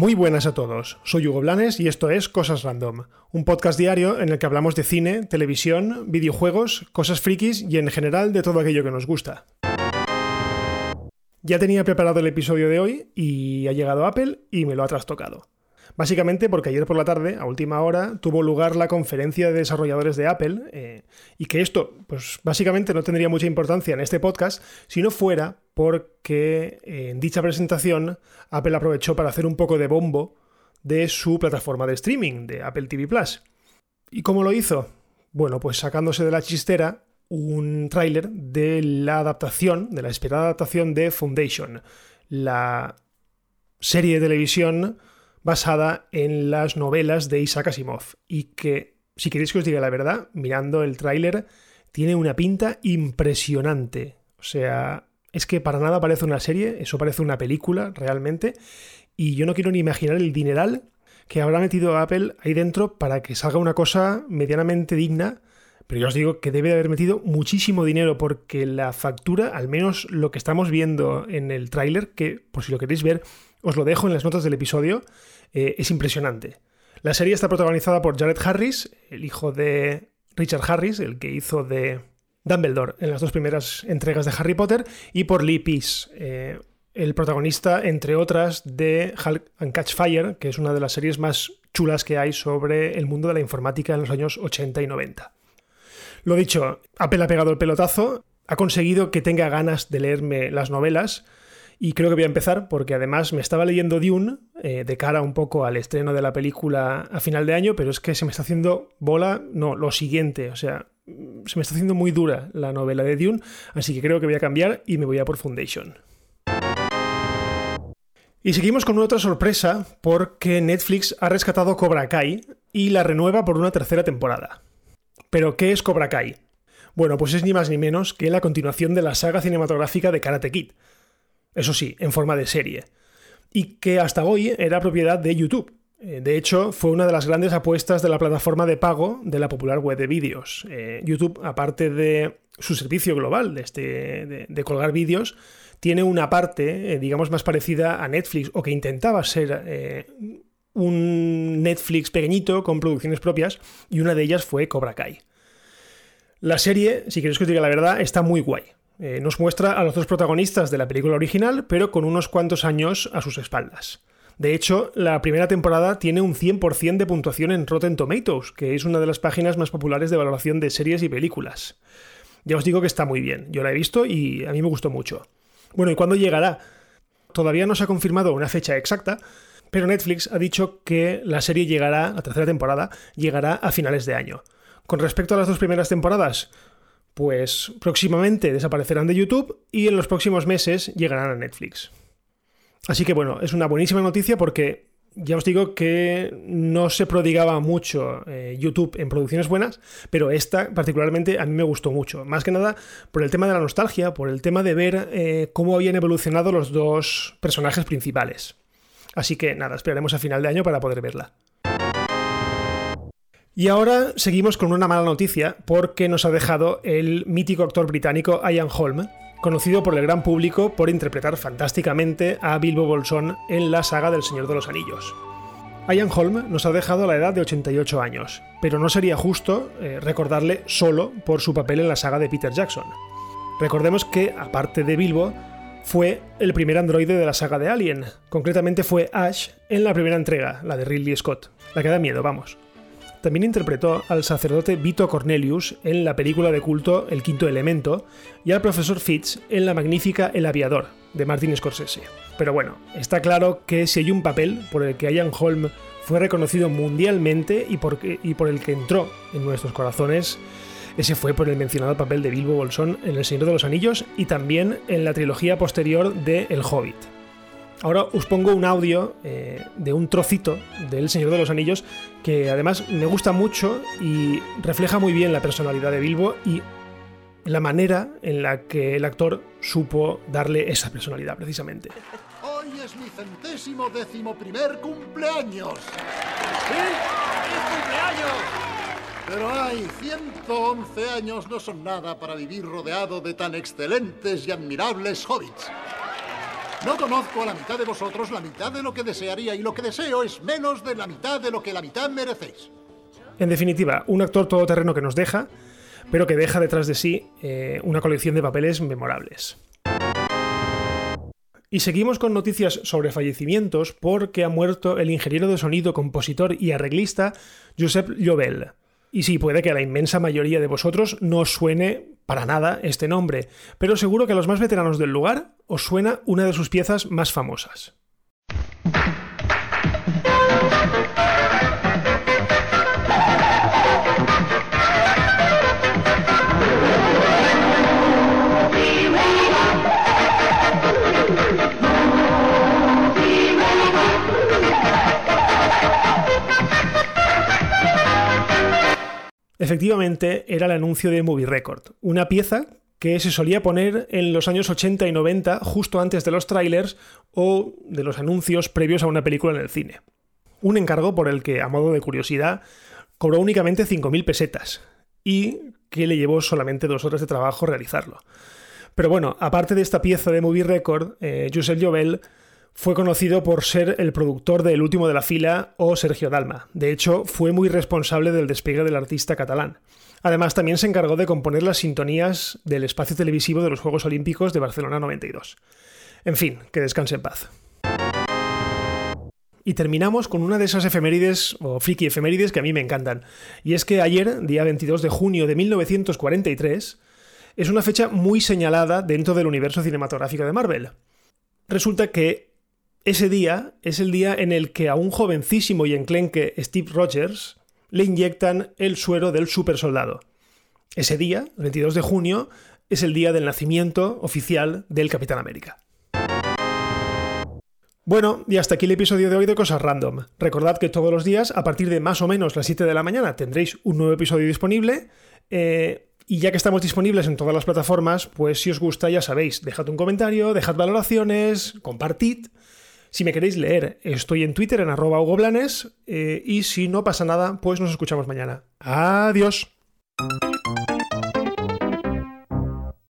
Muy buenas a todos, soy Hugo Blanes y esto es Cosas Random, un podcast diario en el que hablamos de cine, televisión, videojuegos, cosas frikis y en general de todo aquello que nos gusta. Ya tenía preparado el episodio de hoy y ha llegado Apple y me lo ha trastocado. Básicamente porque ayer por la tarde, a última hora, tuvo lugar la conferencia de desarrolladores de Apple eh, y que esto, pues básicamente no tendría mucha importancia en este podcast si no fuera porque eh, en dicha presentación Apple aprovechó para hacer un poco de bombo de su plataforma de streaming, de Apple TV Plus. ¿Y cómo lo hizo? Bueno, pues sacándose de la chistera un tráiler de la adaptación, de la esperada adaptación de Foundation, la serie de televisión basada en las novelas de Isaac Asimov y que, si queréis que os diga la verdad, mirando el tráiler, tiene una pinta impresionante. O sea, es que para nada parece una serie, eso parece una película realmente, y yo no quiero ni imaginar el dineral que habrá metido Apple ahí dentro para que salga una cosa medianamente digna, pero yo os digo que debe de haber metido muchísimo dinero porque la factura, al menos lo que estamos viendo en el tráiler, que por si lo queréis ver, os lo dejo en las notas del episodio, eh, es impresionante. La serie está protagonizada por Jared Harris, el hijo de Richard Harris, el que hizo de Dumbledore en las dos primeras entregas de Harry Potter, y por Lee Peace, eh, el protagonista, entre otras, de Hulk and Catch Fire, que es una de las series más chulas que hay sobre el mundo de la informática en los años 80 y 90. Lo dicho, Apple ha pegado el pelotazo, ha conseguido que tenga ganas de leerme las novelas, y creo que voy a empezar porque además me estaba leyendo Dune eh, de cara un poco al estreno de la película a final de año, pero es que se me está haciendo bola, no, lo siguiente, o sea, se me está haciendo muy dura la novela de Dune, así que creo que voy a cambiar y me voy a por Foundation. Y seguimos con otra sorpresa porque Netflix ha rescatado Cobra Kai y la renueva por una tercera temporada. ¿Pero qué es Cobra Kai? Bueno, pues es ni más ni menos que la continuación de la saga cinematográfica de Karate Kid eso sí, en forma de serie, y que hasta hoy era propiedad de YouTube. Eh, de hecho, fue una de las grandes apuestas de la plataforma de pago de la popular web de vídeos. Eh, YouTube, aparte de su servicio global de, este, de, colgar vídeos, tiene una parte, eh, digamos, más parecida a Netflix, o que intentaba ser un Netflix pequeñito con producciones propias, y una de ellas fue Cobra Kai. La serie, si queréis que os diga la verdad, está muy guay. Eh, nos muestra a los dos protagonistas de la película original, pero con unos cuantos años a sus espaldas. De hecho, la primera temporada tiene un 100% de puntuación en Rotten Tomatoes, que es una de las páginas más populares de valoración de series y películas. Ya os digo que está muy bien, yo la he visto y a mí me gustó mucho. Bueno, ¿y cuándo llegará? Todavía no se ha confirmado una fecha exacta, pero Netflix ha dicho que la serie llegará, la tercera temporada, llegará a finales de año. Con respecto a las dos primeras temporadas, pues próximamente desaparecerán de YouTube y en los próximos meses llegarán a Netflix. Así que bueno, es una buenísima noticia porque ya os digo que no se prodigaba mucho eh, YouTube en producciones buenas, pero esta particularmente a mí me gustó mucho. Más que nada por el tema de la nostalgia, por el tema de ver eh, cómo habían evolucionado los dos personajes principales. Así que nada, esperaremos a final de año para poder verla. Y ahora seguimos con una mala noticia porque nos ha dejado el mítico actor británico Ian Holm, conocido por el gran público por interpretar fantásticamente a Bilbo Bolsón en la saga del Señor de los Anillos. Ian Holm nos ha dejado a la edad de 88 años, pero no sería justo eh, recordarle solo por su papel en la saga de Peter Jackson. Recordemos que, aparte de Bilbo, fue el primer androide de la saga de Alien, concretamente fue Ash en la primera entrega, la de Ridley Scott, la que da miedo, vamos. También interpretó al sacerdote Vito Cornelius en la película de culto El Quinto Elemento y al profesor Fitz en la magnífica El Aviador de Martin Scorsese. Pero bueno, está claro que si hay un papel por el que Ian Holm fue reconocido mundialmente y por, y por el que entró en nuestros corazones, ese fue por el mencionado papel de Bilbo Bolsón en El Señor de los Anillos y también en la trilogía posterior de El Hobbit. Ahora os pongo un audio eh, de un trocito del Señor de los Anillos que además me gusta mucho y refleja muy bien la personalidad de Bilbo y la manera en la que el actor supo darle esa personalidad precisamente. Hoy es mi centésimo décimo primer cumpleaños. ¿Sí? ¡Feliz cumpleaños! Pero hay 111 años no son nada para vivir rodeado de tan excelentes y admirables hobbits. No conozco a la mitad de vosotros la mitad de lo que desearía y lo que deseo es menos de la mitad de lo que la mitad merecéis. En definitiva, un actor todoterreno que nos deja, pero que deja detrás de sí eh, una colección de papeles memorables. Y seguimos con noticias sobre fallecimientos porque ha muerto el ingeniero de sonido, compositor y arreglista Josep Llobel. Y sí, puede que a la inmensa mayoría de vosotros no os suene para nada este nombre, pero seguro que a los más veteranos del lugar os suena una de sus piezas más famosas. Efectivamente, era el anuncio de Movie Record, una pieza que se solía poner en los años 80 y 90 justo antes de los trailers o de los anuncios previos a una película en el cine. Un encargo por el que, a modo de curiosidad, cobró únicamente 5.000 pesetas y que le llevó solamente dos horas de trabajo realizarlo. Pero bueno, aparte de esta pieza de Movie Record, eh, Jovel fue conocido por ser el productor de El último de la fila o Sergio Dalma. De hecho, fue muy responsable del despegue del artista catalán. Además, también se encargó de componer las sintonías del espacio televisivo de los Juegos Olímpicos de Barcelona 92. En fin, que descanse en paz. Y terminamos con una de esas efemérides, o friki efemérides, que a mí me encantan. Y es que ayer, día 22 de junio de 1943, es una fecha muy señalada dentro del universo cinematográfico de Marvel. Resulta que ese día es el día en el que a un jovencísimo y enclenque Steve Rogers le inyectan el suero del supersoldado. Ese día, el 22 de junio, es el día del nacimiento oficial del Capitán América. Bueno, y hasta aquí el episodio de hoy de Cosas Random. Recordad que todos los días, a partir de más o menos las 7 de la mañana, tendréis un nuevo episodio disponible. Eh, y ya que estamos disponibles en todas las plataformas, pues si os gusta, ya sabéis, dejad un comentario, dejad valoraciones, compartid. Si me queréis leer, estoy en Twitter en arroba Hugo eh, y si no pasa nada, pues nos escuchamos mañana. Adiós.